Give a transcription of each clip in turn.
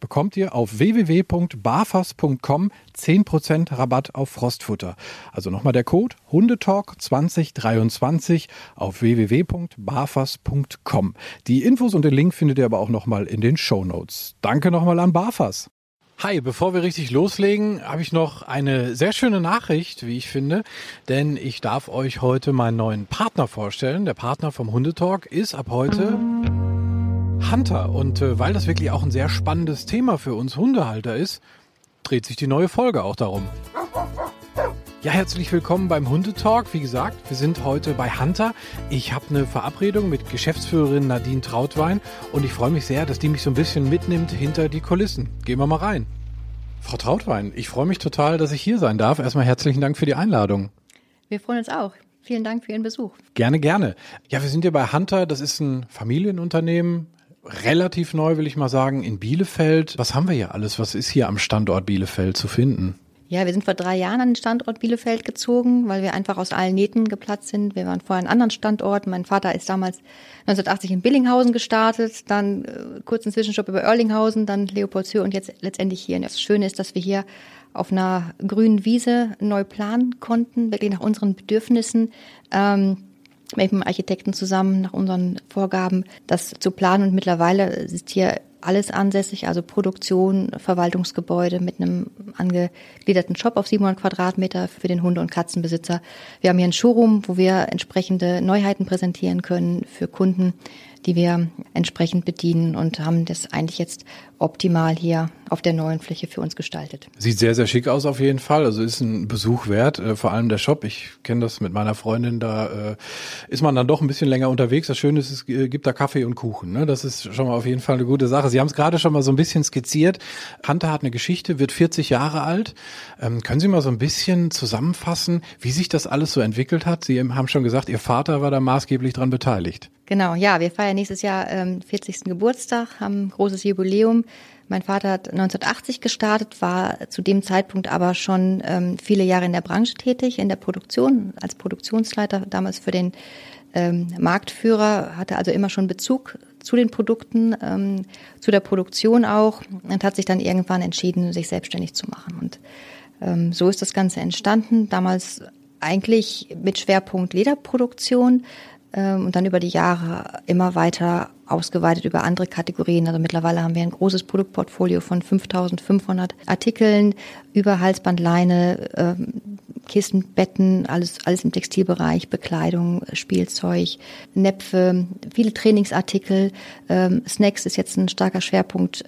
bekommt ihr auf www.barfas.com 10% Rabatt auf Frostfutter. Also nochmal der Code Hundetalk 2023 auf www.barfas.com. Die Infos und den Link findet ihr aber auch nochmal in den Show Notes. Danke nochmal an Barfas. Hi, bevor wir richtig loslegen, habe ich noch eine sehr schöne Nachricht, wie ich finde, denn ich darf euch heute meinen neuen Partner vorstellen. Der Partner vom Hundetalk ist ab heute Hunter. Und äh, weil das wirklich auch ein sehr spannendes Thema für uns Hundehalter ist, dreht sich die neue Folge auch darum. Ja, herzlich willkommen beim Hundetalk. Wie gesagt, wir sind heute bei Hunter. Ich habe eine Verabredung mit Geschäftsführerin Nadine Trautwein und ich freue mich sehr, dass die mich so ein bisschen mitnimmt hinter die Kulissen. Gehen wir mal rein. Frau Trautwein, ich freue mich total, dass ich hier sein darf. Erstmal herzlichen Dank für die Einladung. Wir freuen uns auch. Vielen Dank für Ihren Besuch. Gerne, gerne. Ja, wir sind hier bei Hunter. Das ist ein Familienunternehmen, relativ neu, will ich mal sagen, in Bielefeld. Was haben wir hier alles? Was ist hier am Standort Bielefeld zu finden? Ja, wir sind vor drei Jahren an den Standort Bielefeld gezogen, weil wir einfach aus allen Nähten geplatzt sind. Wir waren vorher an anderen Standorten. Mein Vater ist damals 1980 in Billinghausen gestartet, dann äh, kurz einen Zwischenstopp über Erlinghausen, dann Leopoldshöhe und jetzt letztendlich hier. Und das Schöne ist, dass wir hier auf einer grünen Wiese neu planen konnten, wirklich nach unseren Bedürfnissen. Ähm, mit dem Architekten zusammen nach unseren Vorgaben das zu planen. Und mittlerweile ist hier alles ansässig, also Produktion, Verwaltungsgebäude mit einem angegliederten Shop auf 700 Quadratmeter für den Hunde- und Katzenbesitzer. Wir haben hier ein Showroom, wo wir entsprechende Neuheiten präsentieren können für Kunden, die wir entsprechend bedienen und haben das eigentlich jetzt optimal hier auf der neuen Fläche für uns gestaltet. Sieht sehr, sehr schick aus auf jeden Fall. Also ist ein Besuch wert, äh, vor allem der Shop. Ich kenne das mit meiner Freundin, da äh, ist man dann doch ein bisschen länger unterwegs. Das Schöne ist, es gibt da Kaffee und Kuchen. Ne? Das ist schon mal auf jeden Fall eine gute Sache. Sie haben es gerade schon mal so ein bisschen skizziert. Hunter hat eine Geschichte, wird 40 Jahre alt. Ähm, können Sie mal so ein bisschen zusammenfassen, wie sich das alles so entwickelt hat? Sie haben schon gesagt, Ihr Vater war da maßgeblich dran beteiligt. Genau, ja, wir feiern nächstes Jahr ähm, 40. Geburtstag, haben ein großes Jubiläum. Mein Vater hat 1980 gestartet, war zu dem Zeitpunkt aber schon ähm, viele Jahre in der Branche tätig, in der Produktion, als Produktionsleiter damals für den ähm, Marktführer, hatte also immer schon Bezug zu den Produkten, ähm, zu der Produktion auch und hat sich dann irgendwann entschieden, sich selbstständig zu machen. Und ähm, so ist das Ganze entstanden. Damals eigentlich mit Schwerpunkt Lederproduktion, und dann über die Jahre immer weiter ausgeweitet über andere Kategorien. Also mittlerweile haben wir ein großes Produktportfolio von 5500 Artikeln über Halsbandleine, ähm, Kissen, Betten, alles, alles im Textilbereich, Bekleidung, Spielzeug, Näpfe, viele Trainingsartikel. Ähm, Snacks ist jetzt ein starker Schwerpunkt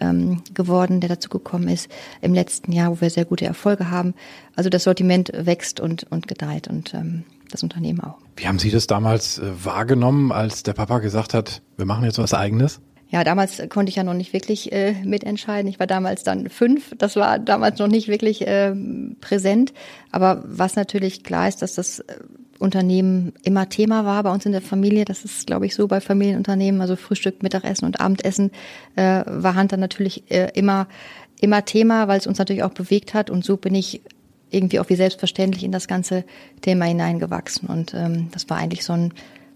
geworden, der dazu gekommen ist im letzten Jahr, wo wir sehr gute Erfolge haben. Also das Sortiment wächst und, und gedeiht und das Unternehmen auch. Wie haben Sie das damals äh, wahrgenommen, als der Papa gesagt hat, wir machen jetzt was Eigenes? Ja, damals konnte ich ja noch nicht wirklich äh, mitentscheiden. Ich war damals dann fünf. Das war damals noch nicht wirklich äh, präsent. Aber was natürlich klar ist, dass das äh, Unternehmen immer Thema war bei uns in der Familie. Das ist, glaube ich, so bei Familienunternehmen. Also Frühstück, Mittagessen und Abendessen äh, war Hunter natürlich äh, immer immer Thema, weil es uns natürlich auch bewegt hat. Und so bin ich irgendwie auch wie selbstverständlich in das ganze Thema hineingewachsen. Und ähm, das war eigentlich so ein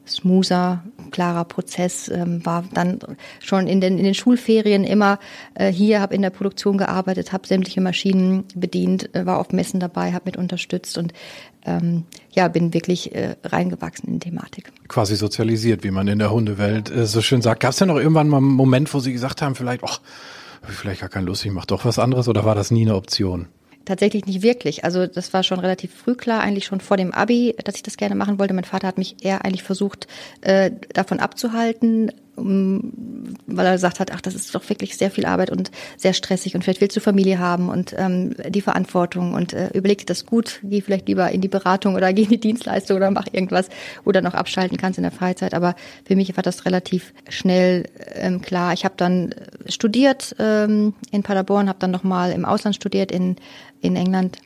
smoother, klarer Prozess, ähm, war dann schon in den, in den Schulferien immer äh, hier, habe in der Produktion gearbeitet, habe sämtliche Maschinen bedient, äh, war auf Messen dabei, habe mit unterstützt und ähm, ja, bin wirklich äh, reingewachsen in die Thematik. Quasi sozialisiert, wie man in der Hundewelt äh, so schön sagt. Gab es denn noch irgendwann mal einen Moment, wo Sie gesagt haben, vielleicht, ach, vielleicht gar keine Lust, ich mache doch was anderes oder war das nie eine Option? Tatsächlich nicht wirklich. Also das war schon relativ früh klar, eigentlich schon vor dem Abi, dass ich das gerne machen wollte. Mein Vater hat mich eher eigentlich versucht, äh, davon abzuhalten, weil er gesagt hat, ach, das ist doch wirklich sehr viel Arbeit und sehr stressig und vielleicht willst du Familie haben und ähm, die Verantwortung und äh, überleg dir das gut, geh vielleicht lieber in die Beratung oder geh in die Dienstleistung oder mach irgendwas, wo du auch abschalten kannst in der Freizeit. Aber für mich war das relativ schnell ähm, klar. Ich habe dann studiert ähm, in Paderborn, habe dann nochmal im Ausland studiert in, in England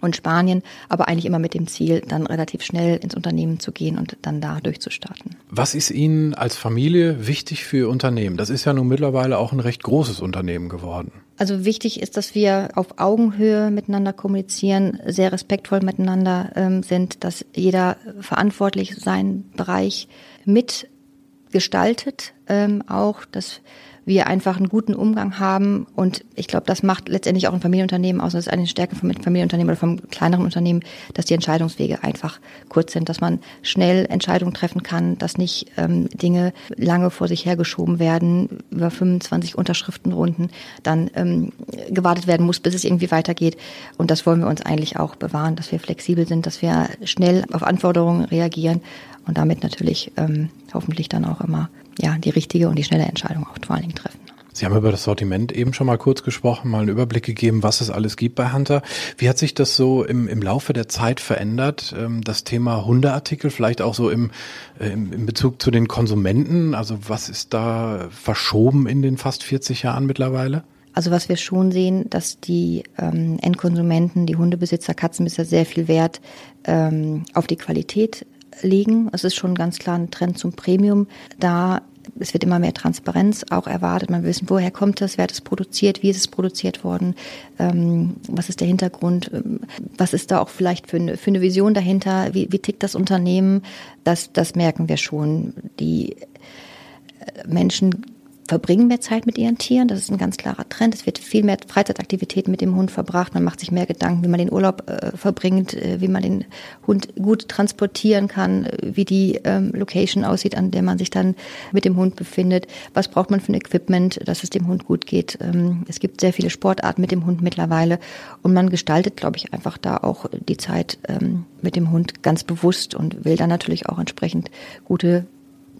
und Spanien, aber eigentlich immer mit dem Ziel, dann relativ schnell ins Unternehmen zu gehen und dann da durchzustarten. Was ist Ihnen als Familie wichtig für Ihr Unternehmen? Das ist ja nun mittlerweile auch ein recht großes Unternehmen geworden. Also wichtig ist, dass wir auf Augenhöhe miteinander kommunizieren, sehr respektvoll miteinander ähm, sind, dass jeder verantwortlich seinen Bereich mitgestaltet, ähm, auch, dass wir einfach einen guten Umgang haben. Und ich glaube, das macht letztendlich auch ein Familienunternehmen aus. Das ist eine Stärke vom Familienunternehmen oder vom kleineren Unternehmen, dass die Entscheidungswege einfach kurz sind, dass man schnell Entscheidungen treffen kann, dass nicht ähm, Dinge lange vor sich hergeschoben werden, über 25 Unterschriftenrunden dann ähm, gewartet werden muss, bis es irgendwie weitergeht. Und das wollen wir uns eigentlich auch bewahren, dass wir flexibel sind, dass wir schnell auf Anforderungen reagieren und damit natürlich ähm, hoffentlich dann auch immer ja, die richtige und die schnelle Entscheidung auch vor allen Dingen treffen. Sie haben über das Sortiment eben schon mal kurz gesprochen, mal einen Überblick gegeben, was es alles gibt bei Hunter. Wie hat sich das so im, im Laufe der Zeit verändert? Ähm, das Thema Hundeartikel, vielleicht auch so im, äh, im, im Bezug zu den Konsumenten? Also was ist da verschoben in den fast 40 Jahren mittlerweile? Also was wir schon sehen, dass die ähm, Endkonsumenten, die Hundebesitzer, Katzenbesitzer sehr viel Wert ähm, auf die Qualität legen. Es ist schon ganz klar ein Trend zum Premium. Da es wird immer mehr Transparenz auch erwartet. Man will wissen, woher kommt das, wer hat es produziert, wie ist es produziert worden, ähm, was ist der Hintergrund, ähm, was ist da auch vielleicht für eine, für eine Vision dahinter, wie, wie tickt das Unternehmen. Das, das merken wir schon. Die äh, Menschen verbringen mehr Zeit mit ihren Tieren. Das ist ein ganz klarer Trend. Es wird viel mehr Freizeitaktivitäten mit dem Hund verbracht. Man macht sich mehr Gedanken, wie man den Urlaub äh, verbringt, äh, wie man den Hund gut transportieren kann, äh, wie die ähm, Location aussieht, an der man sich dann mit dem Hund befindet. Was braucht man für ein Equipment, dass es dem Hund gut geht. Ähm, es gibt sehr viele Sportarten mit dem Hund mittlerweile und man gestaltet, glaube ich, einfach da auch die Zeit ähm, mit dem Hund ganz bewusst und will dann natürlich auch entsprechend gute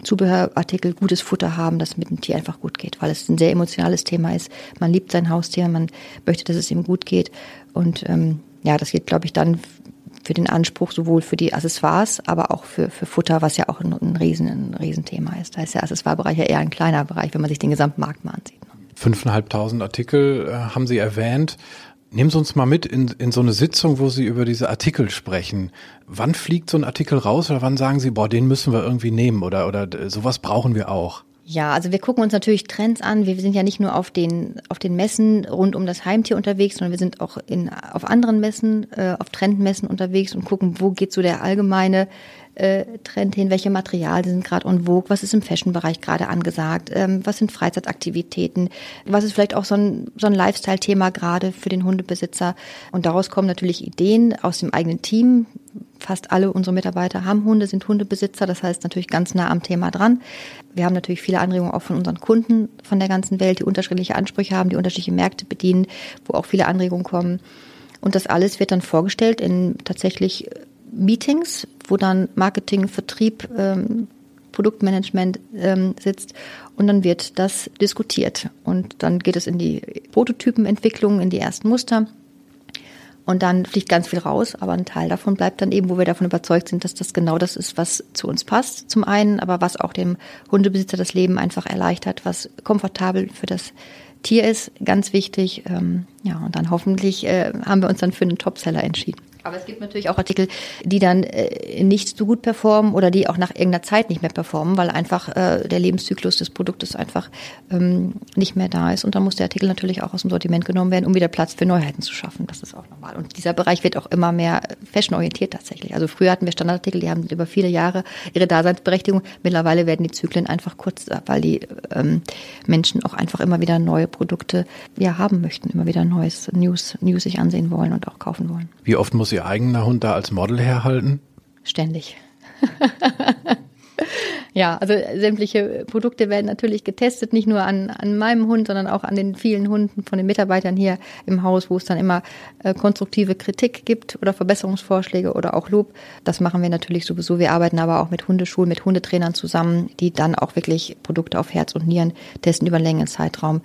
Zubehörartikel, gutes Futter haben, dass es mit dem Tier einfach gut geht, weil es ein sehr emotionales Thema ist. Man liebt sein Haustier, man möchte, dass es ihm gut geht. Und ähm, ja, das geht, glaube ich, dann für den Anspruch sowohl für die Accessoires, aber auch für, für Futter, was ja auch ein, ein, Riesen, ein Riesenthema ist. Da ist der Accessoirebereich ja eher ein kleiner Bereich, wenn man sich den gesamten Markt mal ansieht. Fünfeinhalbtausend Artikel äh, haben Sie erwähnt. Nehmen Sie uns mal mit in, in so eine Sitzung, wo Sie über diese Artikel sprechen. Wann fliegt so ein Artikel raus oder wann sagen Sie, boah, den müssen wir irgendwie nehmen oder, oder sowas brauchen wir auch? Ja, also wir gucken uns natürlich Trends an. Wir sind ja nicht nur auf den, auf den Messen rund um das Heimtier unterwegs, sondern wir sind auch in, auf anderen Messen, äh, auf Trendmessen unterwegs und gucken, wo geht so der allgemeine äh, Trend hin, welche Materialien sind gerade en vogue, was ist im Fashion-Bereich gerade angesagt, ähm, was sind Freizeitaktivitäten, was ist vielleicht auch so ein, so ein Lifestyle-Thema gerade für den Hundebesitzer. Und daraus kommen natürlich Ideen aus dem eigenen Team. Fast alle unsere Mitarbeiter haben Hunde, sind Hundebesitzer, das heißt natürlich ganz nah am Thema dran. Wir haben natürlich viele Anregungen auch von unseren Kunden von der ganzen Welt, die unterschiedliche Ansprüche haben, die unterschiedliche Märkte bedienen, wo auch viele Anregungen kommen. Und das alles wird dann vorgestellt in tatsächlich Meetings, wo dann Marketing, Vertrieb, ähm, Produktmanagement ähm, sitzt und dann wird das diskutiert. Und dann geht es in die Prototypenentwicklung, in die ersten Muster. Und dann fliegt ganz viel raus, aber ein Teil davon bleibt dann eben, wo wir davon überzeugt sind, dass das genau das ist, was zu uns passt, zum einen, aber was auch dem Hundebesitzer das Leben einfach erleichtert, was komfortabel für das Tier ist, ganz wichtig. Ähm, ja, und dann hoffentlich äh, haben wir uns dann für einen Topseller entschieden. Aber es gibt natürlich auch Artikel, die dann äh, nicht so gut performen oder die auch nach irgendeiner Zeit nicht mehr performen, weil einfach äh, der Lebenszyklus des Produktes einfach ähm, nicht mehr da ist. Und dann muss der Artikel natürlich auch aus dem Sortiment genommen werden, um wieder Platz für Neuheiten zu schaffen. Das ist auch normal. Und dieser Bereich wird auch immer mehr fashionorientiert tatsächlich. Also früher hatten wir Standardartikel, die haben über viele Jahre ihre Daseinsberechtigung. Mittlerweile werden die Zyklen einfach kurz, weil die ähm, Menschen auch einfach immer wieder neue Produkte ja, haben möchten, immer wieder neues News, News sich ansehen wollen und auch kaufen wollen. Wie oft muss Ihr eigener Hund da als Model herhalten? Ständig. Ja, also sämtliche Produkte werden natürlich getestet, nicht nur an, an meinem Hund, sondern auch an den vielen Hunden von den Mitarbeitern hier im Haus, wo es dann immer äh, konstruktive Kritik gibt oder Verbesserungsvorschläge oder auch Lob. Das machen wir natürlich sowieso. Wir arbeiten aber auch mit Hundeschulen, mit Hundetrainern zusammen, die dann auch wirklich Produkte auf Herz und Nieren testen über einen längeren Zeitraum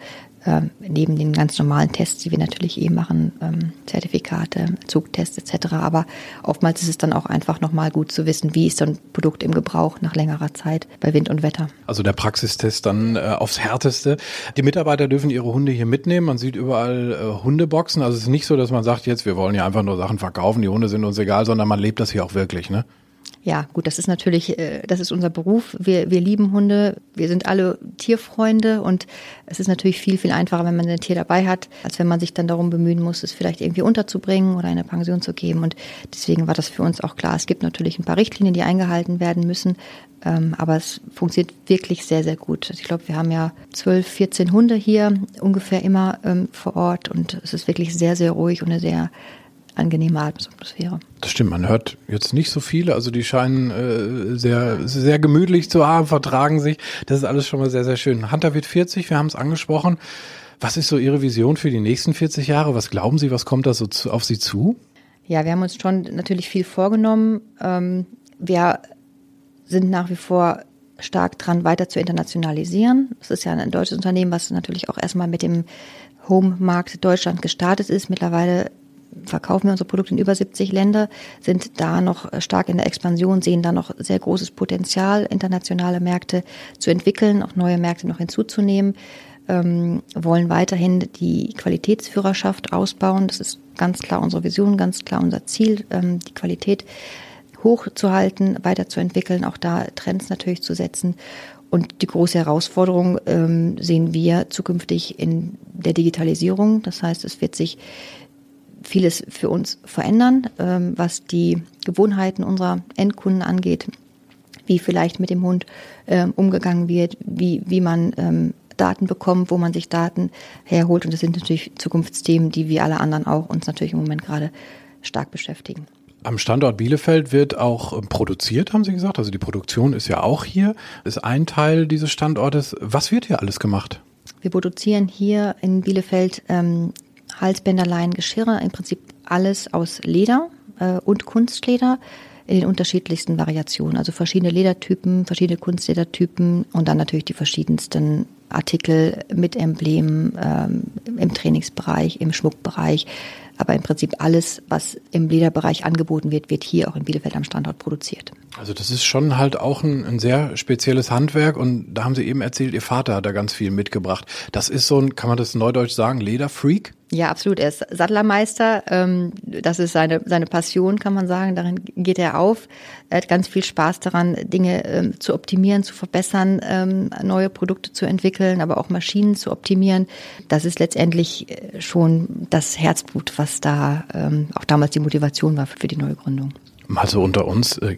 äh, neben den ganz normalen Tests, die wir natürlich eh machen, ähm, Zertifikate, Zugtests etc. Aber oftmals ist es dann auch einfach nochmal gut zu wissen, wie ist so ein Produkt im Gebrauch nach längerer Zeit bei Wind und Wetter. Also der Praxistest dann äh, aufs Härteste. Die Mitarbeiter dürfen ihre Hunde hier mitnehmen. Man sieht überall äh, Hundeboxen. Also es ist nicht so, dass man sagt, jetzt wir wollen ja einfach nur Sachen verkaufen, die Hunde sind uns egal, sondern man lebt das hier auch wirklich, ne? Ja, gut, das ist natürlich, äh, das ist unser Beruf. Wir, wir lieben Hunde. Wir sind alle Tierfreunde und es ist natürlich viel, viel einfacher, wenn man ein Tier dabei hat, als wenn man sich dann darum bemühen muss, es vielleicht irgendwie unterzubringen oder eine Pension zu geben. Und deswegen war das für uns auch klar. Es gibt natürlich ein paar Richtlinien, die eingehalten werden müssen. Ähm, aber es funktioniert wirklich sehr, sehr gut. Ich glaube, wir haben ja 12, 14 Hunde hier ungefähr immer ähm, vor Ort und es ist wirklich sehr, sehr ruhig und eine sehr angenehme Atmosphäre. Das stimmt, man hört jetzt nicht so viele, also die scheinen äh, sehr, sehr gemütlich zu haben, vertragen sich. Das ist alles schon mal sehr, sehr schön. Hunter wird 40, wir haben es angesprochen. Was ist so Ihre Vision für die nächsten 40 Jahre? Was glauben Sie, was kommt da so zu, auf Sie zu? Ja, wir haben uns schon natürlich viel vorgenommen. Ähm, wir sind nach wie vor stark dran, weiter zu internationalisieren. Das ist ja ein deutsches Unternehmen, was natürlich auch erstmal mit dem Home-Markt Deutschland gestartet ist. Mittlerweile verkaufen wir unsere Produkte in über 70 Länder, sind da noch stark in der Expansion, sehen da noch sehr großes Potenzial, internationale Märkte zu entwickeln, auch neue Märkte noch hinzuzunehmen, ähm, wollen weiterhin die Qualitätsführerschaft ausbauen. Das ist ganz klar unsere Vision, ganz klar unser Ziel, ähm, die Qualität hochzuhalten, weiterzuentwickeln, auch da Trends natürlich zu setzen. Und die große Herausforderung ähm, sehen wir zukünftig in der Digitalisierung. Das heißt, es wird sich vieles für uns verändern, ähm, was die Gewohnheiten unserer Endkunden angeht, wie vielleicht mit dem Hund ähm, umgegangen wird, wie, wie man ähm, Daten bekommt, wo man sich Daten herholt. Und das sind natürlich Zukunftsthemen, die wie alle anderen auch uns natürlich im Moment gerade stark beschäftigen. Am Standort Bielefeld wird auch produziert, haben Sie gesagt. Also die Produktion ist ja auch hier, ist ein Teil dieses Standortes. Was wird hier alles gemacht? Wir produzieren hier in Bielefeld ähm, Halsbänderlein, Geschirre, im Prinzip alles aus Leder äh, und Kunstleder in den unterschiedlichsten Variationen. Also verschiedene Ledertypen, verschiedene Kunstledertypen und dann natürlich die verschiedensten Artikel mit Emblemen ähm, im Trainingsbereich, im Schmuckbereich. Aber im Prinzip alles, was im Lederbereich angeboten wird, wird hier auch in Bielefeld am Standort produziert. Also das ist schon halt auch ein, ein, sehr spezielles Handwerk und da haben Sie eben erzählt, Ihr Vater hat da ganz viel mitgebracht. Das ist so ein, kann man das neudeutsch sagen, Lederfreak? Ja, absolut. Er ist Sattlermeister. Ähm, das ist seine, seine Passion, kann man sagen. Darin geht er auf. Er hat ganz viel Spaß daran, Dinge ähm, zu optimieren, zu verbessern, ähm, neue Produkte zu entwickeln, aber auch Maschinen zu optimieren. Das ist letztendlich äh, schon das Herzblut, was da auch damals die Motivation war für die Neugründung. Mal so unter uns, äh,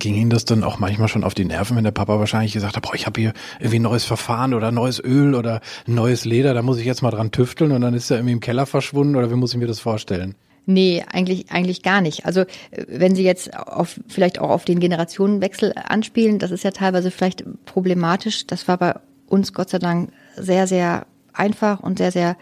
ging Ihnen das dann auch manchmal schon auf die Nerven, wenn der Papa wahrscheinlich gesagt hat, boah, ich habe hier irgendwie ein neues Verfahren oder neues Öl oder neues Leder, da muss ich jetzt mal dran tüfteln und dann ist er irgendwie im Keller verschwunden oder wie muss ich mir das vorstellen? Nee, eigentlich, eigentlich gar nicht. Also wenn Sie jetzt auf, vielleicht auch auf den Generationenwechsel anspielen, das ist ja teilweise vielleicht problematisch. Das war bei uns Gott sei Dank sehr, sehr einfach und sehr, sehr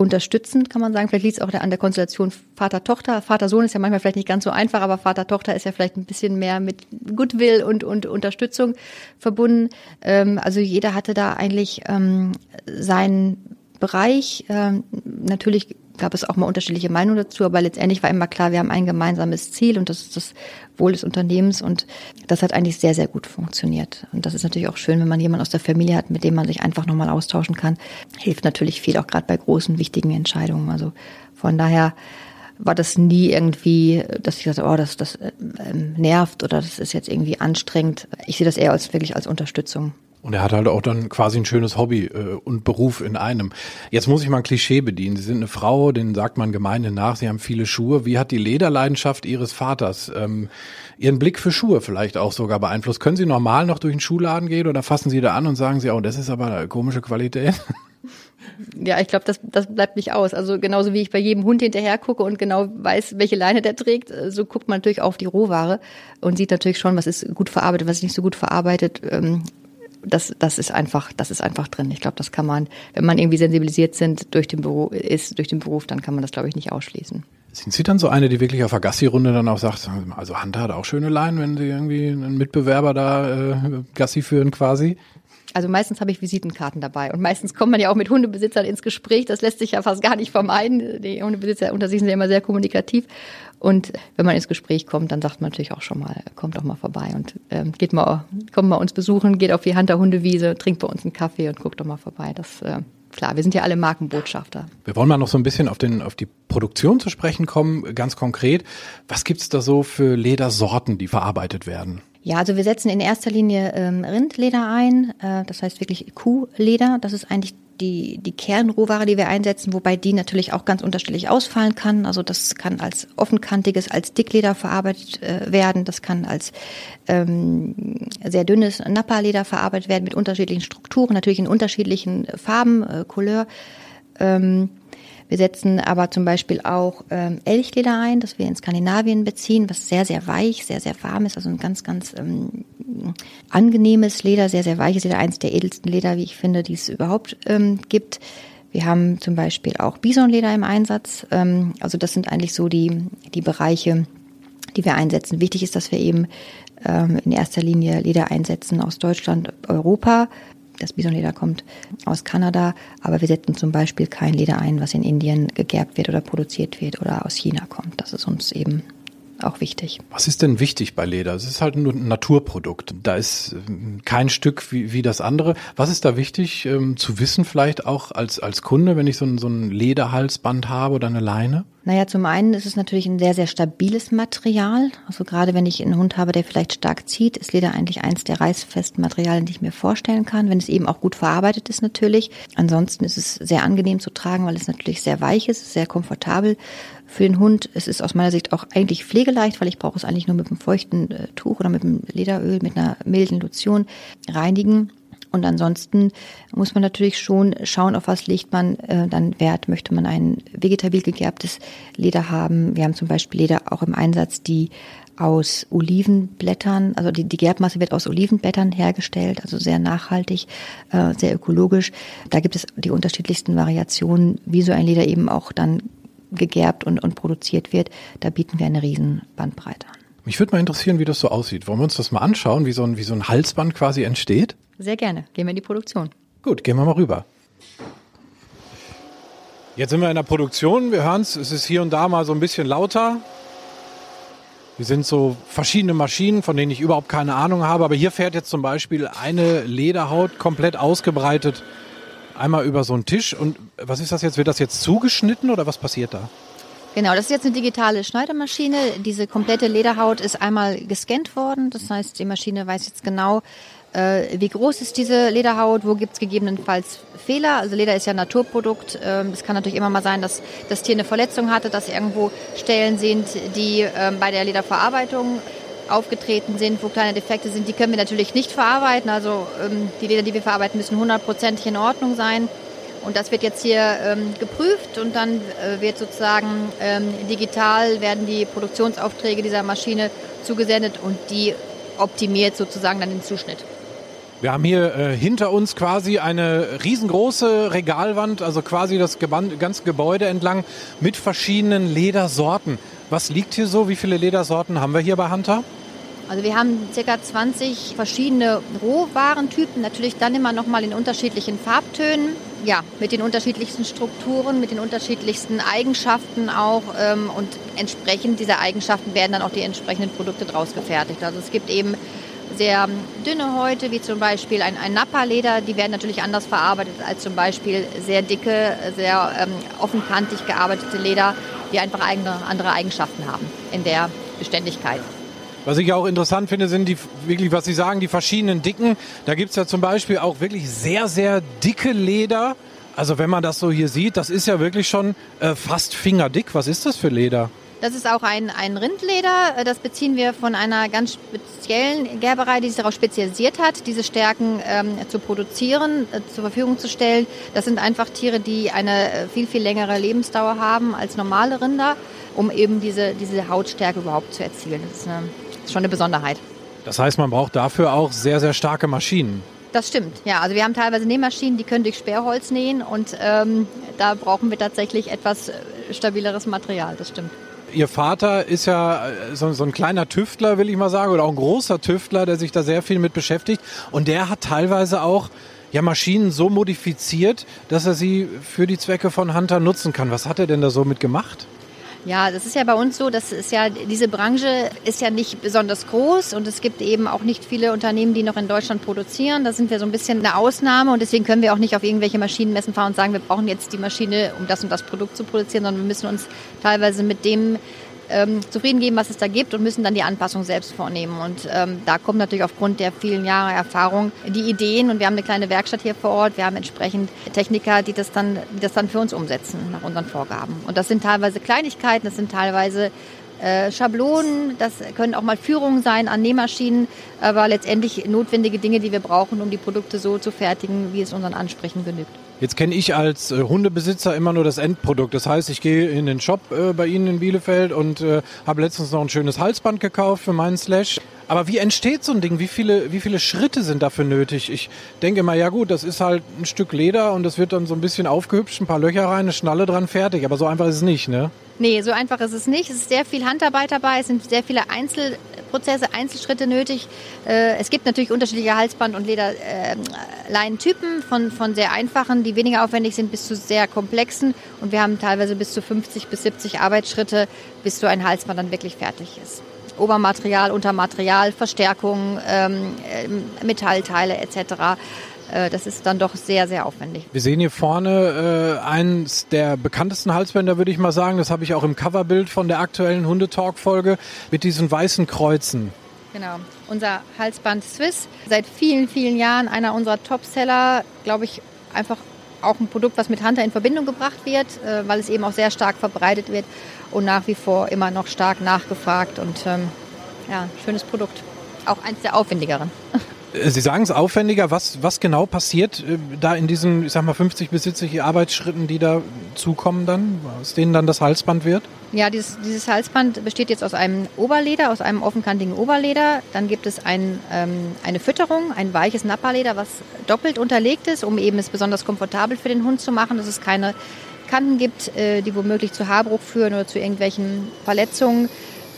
unterstützend, kann man sagen. Vielleicht liegt es auch an der Konstellation Vater-Tochter. Vater-Sohn ist ja manchmal vielleicht nicht ganz so einfach, aber Vater-Tochter ist ja vielleicht ein bisschen mehr mit Goodwill und, und Unterstützung verbunden. Ähm, also jeder hatte da eigentlich ähm, seinen Bereich. Ähm, natürlich gab es auch mal unterschiedliche Meinungen dazu, aber letztendlich war immer klar, wir haben ein gemeinsames Ziel und das ist das Wohl des Unternehmens und das hat eigentlich sehr, sehr gut funktioniert. Und das ist natürlich auch schön, wenn man jemanden aus der Familie hat, mit dem man sich einfach nochmal austauschen kann. Hilft natürlich viel, auch gerade bei großen, wichtigen Entscheidungen. Also von daher war das nie irgendwie, dass ich dachte, oh, das, das äh, nervt oder das ist jetzt irgendwie anstrengend. Ich sehe das eher als wirklich als Unterstützung. Und er hat halt auch dann quasi ein schönes Hobby äh, und Beruf in einem. Jetzt muss ich mal ein Klischee bedienen. Sie sind eine Frau, den sagt man Gemeinde nach, Sie haben viele Schuhe. Wie hat die Lederleidenschaft Ihres Vaters ähm, Ihren Blick für Schuhe vielleicht auch sogar beeinflusst? Können Sie normal noch durch den Schuhladen gehen oder fassen Sie da an und sagen Sie, oh, das ist aber eine komische Qualität? Ja, ich glaube, das, das bleibt nicht aus. Also genauso wie ich bei jedem Hund hinterher gucke und genau weiß, welche Leine der trägt, so guckt man natürlich auf die Rohware und sieht natürlich schon, was ist gut verarbeitet, was ist nicht so gut verarbeitet. Das, das ist einfach, das ist einfach drin. Ich glaube, das kann man, wenn man irgendwie sensibilisiert sind durch den Beruf, ist durch den Beruf, dann kann man das, glaube ich, nicht ausschließen. Sind Sie dann so eine, die wirklich auf der Gassi-Runde dann auch sagt, also Hunter hat auch schöne Leinen, wenn Sie irgendwie einen Mitbewerber da äh, Gassi führen quasi? Also meistens habe ich Visitenkarten dabei und meistens kommt man ja auch mit Hundebesitzern ins Gespräch. Das lässt sich ja fast gar nicht vermeiden. Die Hundebesitzer unter sich sind ja immer sehr kommunikativ. Und wenn man ins Gespräch kommt, dann sagt man natürlich auch schon mal, kommt doch mal vorbei und ähm, geht mal, kommt mal uns besuchen, geht auf die Hunter Hundewiese, trinkt bei uns einen Kaffee und guckt doch mal vorbei. Das äh, klar, wir sind ja alle Markenbotschafter. Wir wollen mal noch so ein bisschen auf, den, auf die Produktion zu sprechen kommen, ganz konkret. Was gibt's da so für Ledersorten, die verarbeitet werden? Ja, also wir setzen in erster Linie ähm, Rindleder ein, äh, das heißt wirklich Kuhleder. Das ist eigentlich die, die Kernrohware, die wir einsetzen, wobei die natürlich auch ganz unterschiedlich ausfallen kann. Also das kann als offenkantiges, als Dickleder verarbeitet äh, werden. Das kann als ähm, sehr dünnes Nappa-Leder verarbeitet werden mit unterschiedlichen Strukturen, natürlich in unterschiedlichen Farben, äh, Couleur. Ähm, wir setzen aber zum Beispiel auch ähm, Elchleder ein, das wir in Skandinavien beziehen, was sehr, sehr weich, sehr, sehr warm ist. Also ein ganz, ganz ähm, angenehmes Leder, sehr, sehr weiches Leder, eines der edelsten Leder, wie ich finde, die es überhaupt ähm, gibt. Wir haben zum Beispiel auch Bisonleder im Einsatz. Ähm, also das sind eigentlich so die, die Bereiche, die wir einsetzen. Wichtig ist, dass wir eben ähm, in erster Linie Leder einsetzen aus Deutschland, Europa, das Bisonleder kommt aus Kanada, aber wir setzen zum Beispiel kein Leder ein, was in Indien gegerbt wird oder produziert wird oder aus China kommt. Das ist uns eben auch wichtig. Was ist denn wichtig bei Leder? Es ist halt nur ein Naturprodukt. Da ist ähm, kein Stück wie, wie das andere. Was ist da wichtig ähm, zu wissen, vielleicht auch als, als Kunde, wenn ich so ein, so ein Lederhalsband habe oder eine Leine? Naja, zum einen ist es natürlich ein sehr, sehr stabiles Material. Also gerade wenn ich einen Hund habe, der vielleicht stark zieht, ist Leder eigentlich eins der reißfesten Materialien, die ich mir vorstellen kann, wenn es eben auch gut verarbeitet ist natürlich. Ansonsten ist es sehr angenehm zu tragen, weil es natürlich sehr weich ist, sehr komfortabel für den Hund. Es ist aus meiner Sicht auch eigentlich pflegeleicht, weil ich brauche es eigentlich nur mit einem feuchten äh, Tuch oder mit einem Lederöl, mit einer milden Lotion reinigen. Und ansonsten muss man natürlich schon schauen, auf was legt man äh, dann Wert. Möchte man ein vegetabil gegerbtes Leder haben? Wir haben zum Beispiel Leder auch im Einsatz, die aus Olivenblättern, also die, die Gerbmasse wird aus Olivenblättern hergestellt, also sehr nachhaltig, äh, sehr ökologisch. Da gibt es die unterschiedlichsten Variationen, wie so ein Leder eben auch dann gegerbt und, und produziert wird. Da bieten wir eine riesen Bandbreite an. Mich würde mal interessieren, wie das so aussieht. Wollen wir uns das mal anschauen, wie so ein, wie so ein Halsband quasi entsteht? Sehr gerne. Gehen wir in die Produktion. Gut, gehen wir mal rüber. Jetzt sind wir in der Produktion. Wir hören es, es ist hier und da mal so ein bisschen lauter. Hier sind so verschiedene Maschinen, von denen ich überhaupt keine Ahnung habe. Aber hier fährt jetzt zum Beispiel eine Lederhaut komplett ausgebreitet einmal über so einen Tisch. Und was ist das jetzt? Wird das jetzt zugeschnitten oder was passiert da? Genau, das ist jetzt eine digitale Schneidermaschine. Diese komplette Lederhaut ist einmal gescannt worden. Das heißt, die Maschine weiß jetzt genau, äh, wie groß ist diese Lederhaut, wo gibt es gegebenenfalls Fehler. Also Leder ist ja ein Naturprodukt. Ähm, es kann natürlich immer mal sein, dass das Tier eine Verletzung hatte, dass irgendwo Stellen sind, die ähm, bei der Lederverarbeitung aufgetreten sind, wo kleine Defekte sind, die können wir natürlich nicht verarbeiten. Also ähm, die Leder, die wir verarbeiten, müssen hundertprozentig in Ordnung sein. Und das wird jetzt hier ähm, geprüft und dann äh, wird sozusagen ähm, digital werden die Produktionsaufträge dieser Maschine zugesendet und die optimiert sozusagen dann den Zuschnitt. Wir haben hier äh, hinter uns quasi eine riesengroße Regalwand, also quasi das ganze Gebäude entlang mit verschiedenen Ledersorten. Was liegt hier so? Wie viele Ledersorten haben wir hier bei Hunter? Also wir haben ca. 20 verschiedene Rohwarentypen, natürlich dann immer noch mal in unterschiedlichen Farbtönen, ja, mit den unterschiedlichsten Strukturen, mit den unterschiedlichsten Eigenschaften auch ähm, und entsprechend dieser Eigenschaften werden dann auch die entsprechenden Produkte draus gefertigt. Also es gibt eben sehr dünne Häute, wie zum Beispiel ein, ein Nappa-Leder, die werden natürlich anders verarbeitet als zum Beispiel sehr dicke, sehr ähm, offenkantig gearbeitete Leder, die einfach eigene, andere Eigenschaften haben in der Beständigkeit. Was ich auch interessant finde, sind die wirklich, was Sie sagen, die verschiedenen Dicken. Da gibt es ja zum Beispiel auch wirklich sehr, sehr dicke Leder. Also wenn man das so hier sieht, das ist ja wirklich schon äh, fast fingerdick. Was ist das für Leder? Das ist auch ein, ein Rindleder. Das beziehen wir von einer ganz speziellen Gerberei, die sich darauf spezialisiert hat, diese Stärken ähm, zu produzieren, äh, zur Verfügung zu stellen. Das sind einfach Tiere, die eine äh, viel, viel längere Lebensdauer haben als normale Rinder, um eben diese, diese Hautstärke überhaupt zu erzielen. Das ist, eine, schon eine Besonderheit. Das heißt, man braucht dafür auch sehr, sehr starke Maschinen. Das stimmt, ja. Also wir haben teilweise Nähmaschinen, die können durch Sperrholz nähen und ähm, da brauchen wir tatsächlich etwas äh, stabileres Material, das stimmt. Ihr Vater ist ja äh, so, so, ein kleiner Tüftler, will ich mal sagen, oder auch ein großer Tüftler, der sich da sehr viel mit beschäftigt. Und der hat teilweise auch ja, Maschinen so modifiziert, dass er sie für die Zwecke von Hunter nutzen kann. Was hat er denn da so mit gemacht? Ja, das ist ja bei uns so, das ist ja, diese Branche ist ja nicht besonders groß und es gibt eben auch nicht viele Unternehmen, die noch in Deutschland produzieren. Da sind wir so ein bisschen eine Ausnahme und deswegen können wir auch nicht auf irgendwelche Maschinenmessen fahren und sagen, wir brauchen jetzt die Maschine, um das und das Produkt zu produzieren, sondern wir müssen uns teilweise mit dem ähm, zufrieden geben, was es da gibt und müssen dann die Anpassung selbst vornehmen. Und ähm, da kommen natürlich aufgrund der vielen Jahre Erfahrung die Ideen und wir haben eine kleine Werkstatt hier vor Ort. Wir haben entsprechend Techniker, die das dann, die das dann für uns umsetzen nach unseren Vorgaben. Und das sind teilweise Kleinigkeiten, das sind teilweise äh, Schablonen, das können auch mal Führungen sein an Nähmaschinen, aber letztendlich notwendige Dinge, die wir brauchen, um die Produkte so zu fertigen, wie es unseren Ansprüchen genügt. Jetzt kenne ich als äh, Hundebesitzer immer nur das Endprodukt. Das heißt, ich gehe in den Shop äh, bei Ihnen in Bielefeld und äh, habe letztens noch ein schönes Halsband gekauft für meinen Slash. Aber wie entsteht so ein Ding? Wie viele, wie viele Schritte sind dafür nötig? Ich denke mal, ja gut, das ist halt ein Stück Leder und das wird dann so ein bisschen aufgehübscht, ein paar Löcher rein, eine Schnalle dran, fertig. Aber so einfach ist es nicht, ne? Nee, so einfach ist es nicht. Es ist sehr viel Handarbeit dabei, es sind sehr viele Einzelprozesse, Einzelschritte nötig. Äh, es gibt natürlich unterschiedliche Halsband- und Lederleinentypen, von, von sehr einfachen, die weniger aufwendig sind, bis zu sehr komplexen. Und wir haben teilweise bis zu 50 bis 70 Arbeitsschritte, bis so ein Halsband dann wirklich fertig ist. Obermaterial, Untermaterial, Verstärkung, ähm, äh, Metallteile etc. Äh, das ist dann doch sehr, sehr aufwendig. Wir sehen hier vorne äh, eines der bekanntesten Halsbänder, würde ich mal sagen. Das habe ich auch im Coverbild von der aktuellen Hundetalk-Folge mit diesen weißen Kreuzen. Genau, unser Halsband Swiss. Seit vielen, vielen Jahren einer unserer Topseller, glaube ich, einfach auch ein Produkt, was mit Hunter in Verbindung gebracht wird, äh, weil es eben auch sehr stark verbreitet wird und nach wie vor immer noch stark nachgefragt. Und ähm, ja, schönes Produkt. Auch eins der aufwendigeren. Sie sagen es aufwendiger. Was, was genau passiert äh, da in diesen, ich sag mal, 50 bis 70 Arbeitsschritten, die da zukommen dann, aus denen dann das Halsband wird? Ja, dieses, dieses Halsband besteht jetzt aus einem Oberleder, aus einem offenkantigen Oberleder. Dann gibt es ein, ähm, eine Fütterung, ein weiches Napperleder, was doppelt unterlegt ist, um eben es besonders komfortabel für den Hund zu machen, dass es keine Kanten gibt, äh, die womöglich zu Haarbruch führen oder zu irgendwelchen Verletzungen.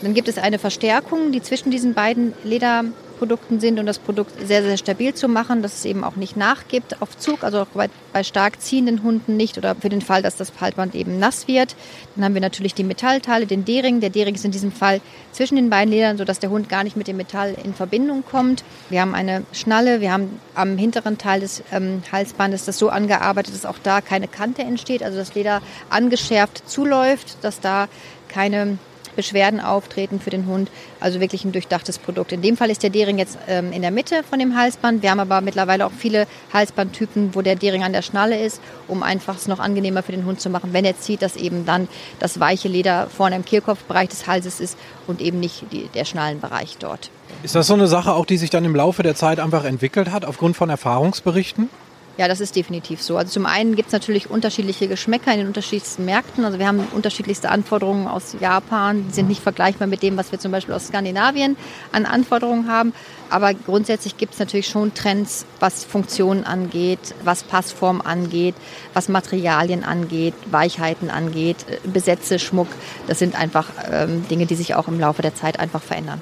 Dann gibt es eine Verstärkung, die zwischen diesen beiden Leder Produkten sind und das Produkt sehr, sehr stabil zu machen, dass es eben auch nicht nachgibt auf Zug, also auch bei, bei stark ziehenden Hunden nicht oder für den Fall, dass das Halsband eben nass wird. Dann haben wir natürlich die Metallteile, den D-Ring. Der D-Ring ist in diesem Fall zwischen den beiden Ledern, sodass der Hund gar nicht mit dem Metall in Verbindung kommt. Wir haben eine Schnalle, wir haben am hinteren Teil des ähm, Halsbandes das so angearbeitet, dass auch da keine Kante entsteht, also das Leder angeschärft zuläuft, dass da keine Beschwerden auftreten für den Hund. Also wirklich ein durchdachtes Produkt. In dem Fall ist der D-Ring jetzt ähm, in der Mitte von dem Halsband. Wir haben aber mittlerweile auch viele Halsbandtypen, wo der D-Ring an der Schnalle ist, um einfach es noch angenehmer für den Hund zu machen, wenn er zieht, dass eben dann das weiche Leder vorne im Kehlkopfbereich des Halses ist und eben nicht die, der Schnallenbereich dort. Ist das so eine Sache auch, die sich dann im Laufe der Zeit einfach entwickelt hat, aufgrund von Erfahrungsberichten? Ja, das ist definitiv so. Also zum einen gibt es natürlich unterschiedliche Geschmäcker in den unterschiedlichsten Märkten. Also wir haben unterschiedlichste Anforderungen aus Japan, die sind nicht vergleichbar mit dem, was wir zum Beispiel aus Skandinavien an Anforderungen haben. Aber grundsätzlich gibt es natürlich schon Trends, was Funktionen angeht, was Passform angeht, was Materialien angeht, Weichheiten angeht, Besätze, Schmuck. Das sind einfach ähm, Dinge, die sich auch im Laufe der Zeit einfach verändern.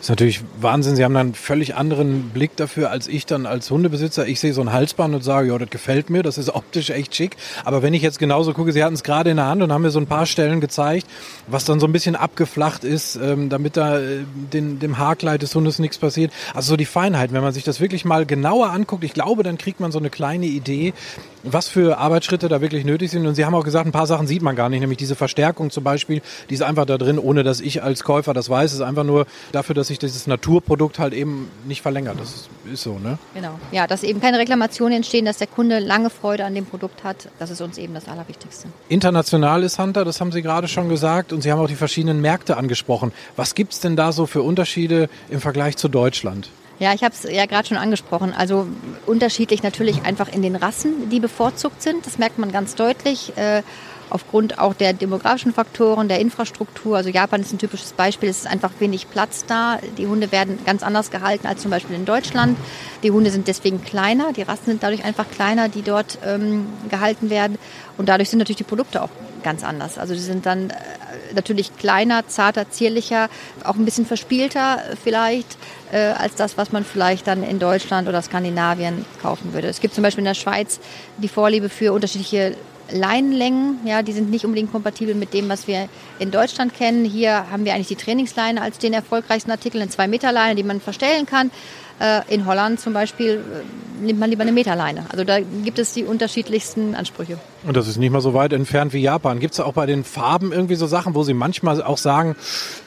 Das ist natürlich Wahnsinn. Sie haben dann einen völlig anderen Blick dafür als ich dann als Hundebesitzer. Ich sehe so ein Halsband und sage, ja, das gefällt mir, das ist optisch echt schick. Aber wenn ich jetzt genauso gucke, Sie hatten es gerade in der Hand und haben mir so ein paar Stellen gezeigt, was dann so ein bisschen abgeflacht ist, ähm, damit da äh, den, dem Haarkleid des Hundes nichts passiert. Also so die Feinheit, wenn man sich das wirklich mal genauer anguckt, ich glaube, dann kriegt man so eine kleine Idee, was für Arbeitsschritte da wirklich nötig sind. Und Sie haben auch gesagt, ein paar Sachen sieht man gar nicht, nämlich diese Verstärkung zum Beispiel, die ist einfach da drin, ohne dass ich als Käufer das weiß. Ist einfach nur dafür, dass sich dieses Naturprodukt halt eben nicht verlängert. Das ist so, ne? Genau. Ja, dass eben keine Reklamationen entstehen, dass der Kunde lange Freude an dem Produkt hat. Das ist uns eben das Allerwichtigste. International ist Hunter, das haben Sie gerade schon gesagt. Und Sie haben auch die verschiedenen Märkte angesprochen. Was gibt es denn da so für Unterschiede im Vergleich zu Deutschland? Ja, ich habe es ja gerade schon angesprochen. Also unterschiedlich natürlich einfach in den Rassen, die bevorzugt sind. Das merkt man ganz deutlich. Äh, aufgrund auch der demografischen Faktoren, der Infrastruktur. Also Japan ist ein typisches Beispiel. Es ist einfach wenig Platz da. Die Hunde werden ganz anders gehalten als zum Beispiel in Deutschland. Die Hunde sind deswegen kleiner. Die Rassen sind dadurch einfach kleiner, die dort ähm, gehalten werden. Und dadurch sind natürlich die Produkte auch ganz anders. Also die sind dann äh, natürlich kleiner, zarter, zierlicher, auch ein bisschen verspielter vielleicht äh, als das, was man vielleicht dann in Deutschland oder Skandinavien kaufen würde. Es gibt zum Beispiel in der Schweiz die Vorliebe für unterschiedliche Leinenlängen, ja, die sind nicht unbedingt kompatibel mit dem, was wir in Deutschland kennen. Hier haben wir eigentlich die Trainingsleine als den erfolgreichsten Artikel, eine 2-Meter-Leine, die man verstellen kann. Äh, in Holland zum Beispiel äh, nimmt man lieber eine Meterleine. Also da gibt es die unterschiedlichsten Ansprüche. Und das ist nicht mal so weit entfernt wie Japan. Gibt es auch bei den Farben irgendwie so Sachen, wo Sie manchmal auch sagen,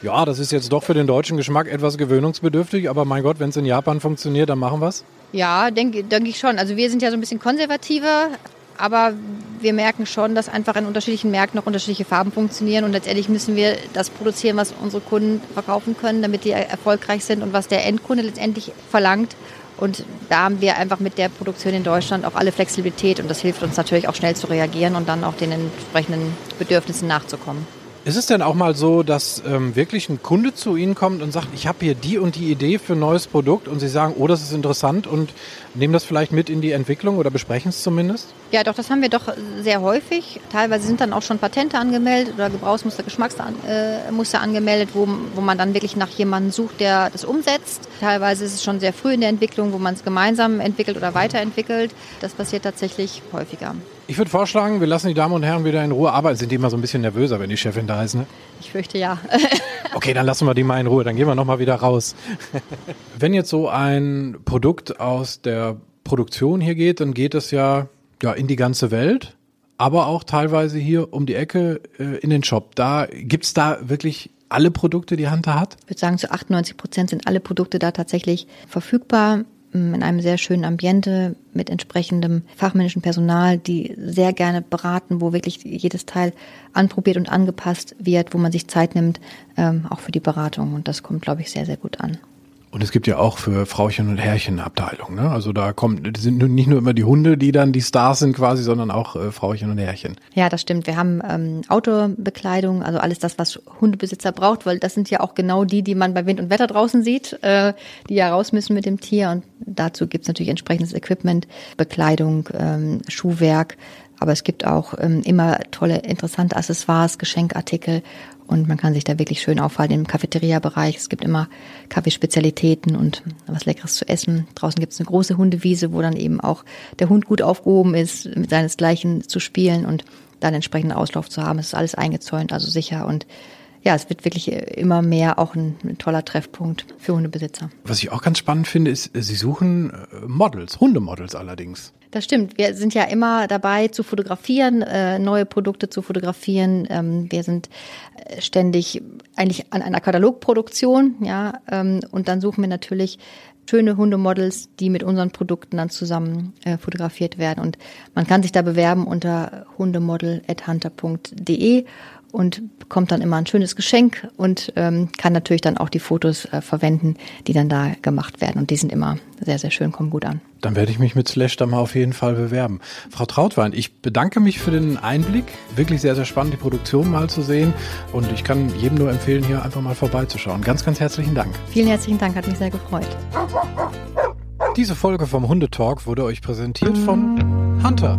ja, das ist jetzt doch für den deutschen Geschmack etwas gewöhnungsbedürftig, aber mein Gott, wenn es in Japan funktioniert, dann machen wir es? Ja, denke denk ich schon. Also wir sind ja so ein bisschen konservativer, aber wir merken schon, dass einfach in unterschiedlichen Märkten noch unterschiedliche Farben funktionieren und letztendlich müssen wir das produzieren, was unsere Kunden verkaufen können, damit die erfolgreich sind und was der Endkunde letztendlich verlangt. Und da haben wir einfach mit der Produktion in Deutschland auch alle Flexibilität und das hilft uns natürlich auch schnell zu reagieren und dann auch den entsprechenden Bedürfnissen nachzukommen. Ist es denn auch mal so, dass ähm, wirklich ein Kunde zu Ihnen kommt und sagt, ich habe hier die und die Idee für ein neues Produkt und Sie sagen, oh, das ist interessant und nehmen das vielleicht mit in die Entwicklung oder besprechen es zumindest? Ja, doch, das haben wir doch sehr häufig. Teilweise sind dann auch schon Patente angemeldet oder Gebrauchsmuster, Geschmacksmuster äh, angemeldet, wo, wo man dann wirklich nach jemandem sucht, der das umsetzt. Teilweise ist es schon sehr früh in der Entwicklung, wo man es gemeinsam entwickelt oder weiterentwickelt. Das passiert tatsächlich häufiger. Ich würde vorschlagen, wir lassen die Damen und Herren wieder in Ruhe arbeiten. Sind die immer so ein bisschen nervöser, wenn die Chefin da ist, ne? Ich fürchte ja. okay, dann lassen wir die mal in Ruhe. Dann gehen wir nochmal wieder raus. wenn jetzt so ein Produkt aus der Produktion hier geht, dann geht es ja, ja in die ganze Welt, aber auch teilweise hier um die Ecke äh, in den Shop. Da gibt's da wirklich alle Produkte, die Hunter hat? Ich würde sagen, zu 98 Prozent sind alle Produkte da tatsächlich verfügbar in einem sehr schönen Ambiente mit entsprechendem fachmännischen Personal, die sehr gerne beraten, wo wirklich jedes Teil anprobiert und angepasst wird, wo man sich Zeit nimmt, ähm, auch für die Beratung. Und das kommt, glaube ich, sehr, sehr gut an. Und es gibt ja auch für Frauchen und Herrchen Abteilungen. Ne? Also da kommt sind nicht nur immer die Hunde, die dann die Stars sind quasi, sondern auch äh, Frauchen und Herrchen. Ja, das stimmt. Wir haben ähm, Outdoor-Bekleidung, also alles das, was Hundebesitzer braucht, weil das sind ja auch genau die, die man bei Wind und Wetter draußen sieht, äh, die ja raus müssen mit dem Tier. Und dazu gibt's natürlich entsprechendes Equipment, Bekleidung, ähm, Schuhwerk. Aber es gibt auch ähm, immer tolle, interessante Accessoires, Geschenkartikel und man kann sich da wirklich schön aufhalten im Cafeteria-Bereich. Es gibt immer Kaffeespezialitäten und was Leckeres zu essen. Draußen gibt es eine große Hundewiese, wo dann eben auch der Hund gut aufgehoben ist, mit seinesgleichen zu spielen und dann entsprechenden Auslauf zu haben. Es ist alles eingezäunt, also sicher und ja, es wird wirklich immer mehr auch ein, ein, toller Treffpunkt für Hundebesitzer. Was ich auch ganz spannend finde, ist, Sie suchen äh, Models, Hundemodels allerdings. Das stimmt. Wir sind ja immer dabei zu fotografieren, äh, neue Produkte zu fotografieren. Ähm, wir sind äh, ständig eigentlich an einer Katalogproduktion, ja, ähm, und dann suchen wir natürlich schöne Hundemodels, die mit unseren Produkten dann zusammen äh, fotografiert werden. Und man kann sich da bewerben unter hundemodel.hunter.de und bekommt dann immer ein schönes Geschenk und ähm, kann natürlich dann auch die Fotos äh, verwenden, die dann da gemacht werden. Und die sind immer sehr, sehr schön, kommen gut an. Dann werde ich mich mit Slash da mal auf jeden Fall bewerben. Frau Trautwein, ich bedanke mich für den Einblick. Wirklich sehr, sehr spannend, die Produktion mal zu sehen. Und ich kann jedem nur empfehlen, hier einfach mal vorbeizuschauen. Ganz, ganz herzlichen Dank. Vielen herzlichen Dank, hat mich sehr gefreut. Diese Folge vom Hundetalk wurde euch präsentiert von Hunter.